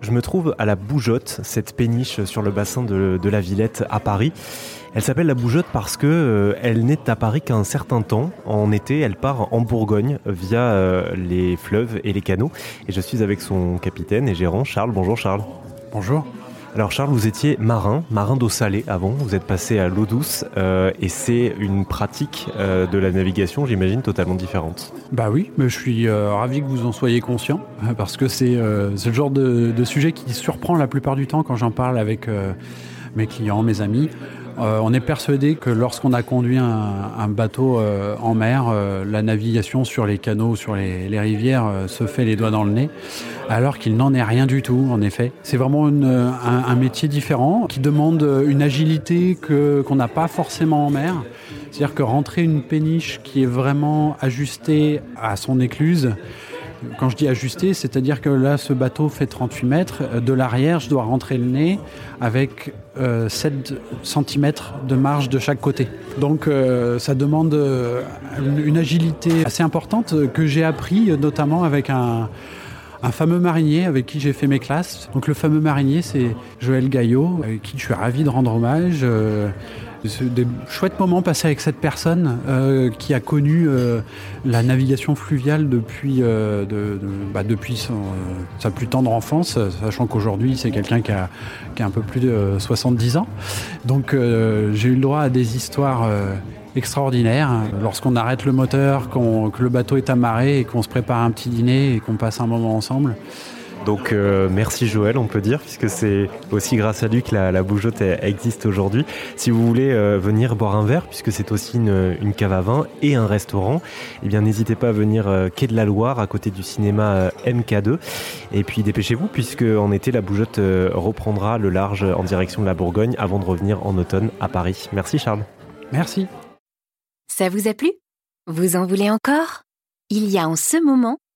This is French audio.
je me trouve à la Bougeotte, cette péniche sur le bassin de, la Villette à Paris. Elle s'appelle la Bougeotte parce que euh, elle n'est à Paris qu'un certain temps. En été, elle part en Bourgogne via euh, les fleuves et les canaux. Et je suis avec son capitaine et gérant Charles. Bonjour Charles. Bonjour. Alors Charles, vous étiez marin, marin d'eau salée avant, vous êtes passé à l'eau douce euh, et c'est une pratique euh, de la navigation, j'imagine, totalement différente. Bah oui, mais je suis euh, ravi que vous en soyez conscient parce que c'est le genre de, de, sujet qui surprend la plupart du temps quand j'en parle avec mes clients, mes amis. Euh, on est persuadé que lorsqu'on a conduit un, bateau euh, en mer, euh, la navigation sur les canaux, sur les, rivières se fait les doigts dans le nez, alors qu'il n'en est rien du tout, en effet. C'est vraiment un, métier différent qui demande une agilité qu'on n'a pas forcément en mer. C'est-à-dire que rentrer une péniche qui est vraiment ajustée à son écluse, quand je dis ajusté, c'est-à-dire que là, ce bateau fait 38 mètres. Euh, de l'arrière, je dois rentrer le nez avec 7 euh, cm de marge de chaque côté. Donc euh, ça demande une agilité assez importante que j'ai appris notamment avec un, un fameux marinier avec qui j'ai fait mes classes. Donc le fameux marinier, c'est Joël Gaillot, avec qui je suis ravi de rendre hommage. Des chouettes moments passés avec cette personne euh, qui a connu euh, la navigation fluviale depuis, euh, bah, depuis sa plus tendre enfance, sachant qu'aujourd'hui c'est quelqu'un qui a, qui a, un peu plus de 70 ans. Donc j'ai eu le droit à des histoires extraordinaires. Lorsqu'on arrête le moteur, que le bateau est amarré et qu'on se prépare un petit dîner et qu'on passe un moment ensemble. Donc euh, merci Joël, on peut dire, puisque c'est aussi grâce à lui que la, bougeotte existe aujourd'hui. Si vous voulez euh, venir boire un verre, puisque c'est aussi une, cave à vin et un restaurant, eh bien n'hésitez pas à venir euh, quai de la Loire, à côté du cinéma MK2. Et puis dépêchez-vous, puisque en été la bougeotte reprendra le large en direction de la Bourgogne avant de revenir en automne à Paris. Merci Charles. Merci. Ça vous a plu? Vous en voulez encore? Il y a en ce moment